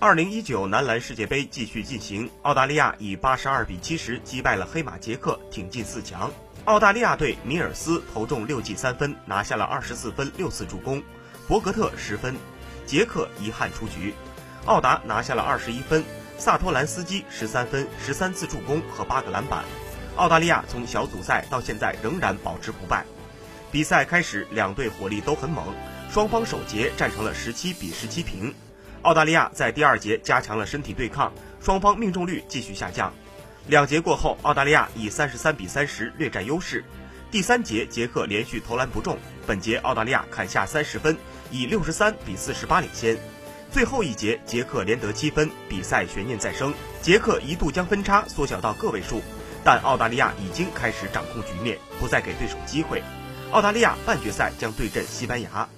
二零一九男篮世界杯继续进行，澳大利亚以八十二比七十击败了黑马捷克，挺进四强。澳大利亚队米尔斯投中六记三分，拿下了二十四分六次助攻，博格特十分，捷克遗憾出局。奥达拿下了二十一分，萨托兰斯基十三分十三次助攻和八个篮板。澳大利亚从小组赛到现在仍然保持不败。比赛开始，两队火力都很猛，双方首节战成了十七比十七平。澳大利亚在第二节加强了身体对抗，双方命中率继续下降。两节过后，澳大利亚以三十三比三十略占优势。第三节，捷克连续投篮不中，本节澳大利亚砍下三十分，以六十三比四十八领先。最后一节，捷克连得七分，比赛悬念再生。捷克一度将分差缩小到个位数，但澳大利亚已经开始掌控局面，不再给对手机会。澳大利亚半决赛将对阵西班牙。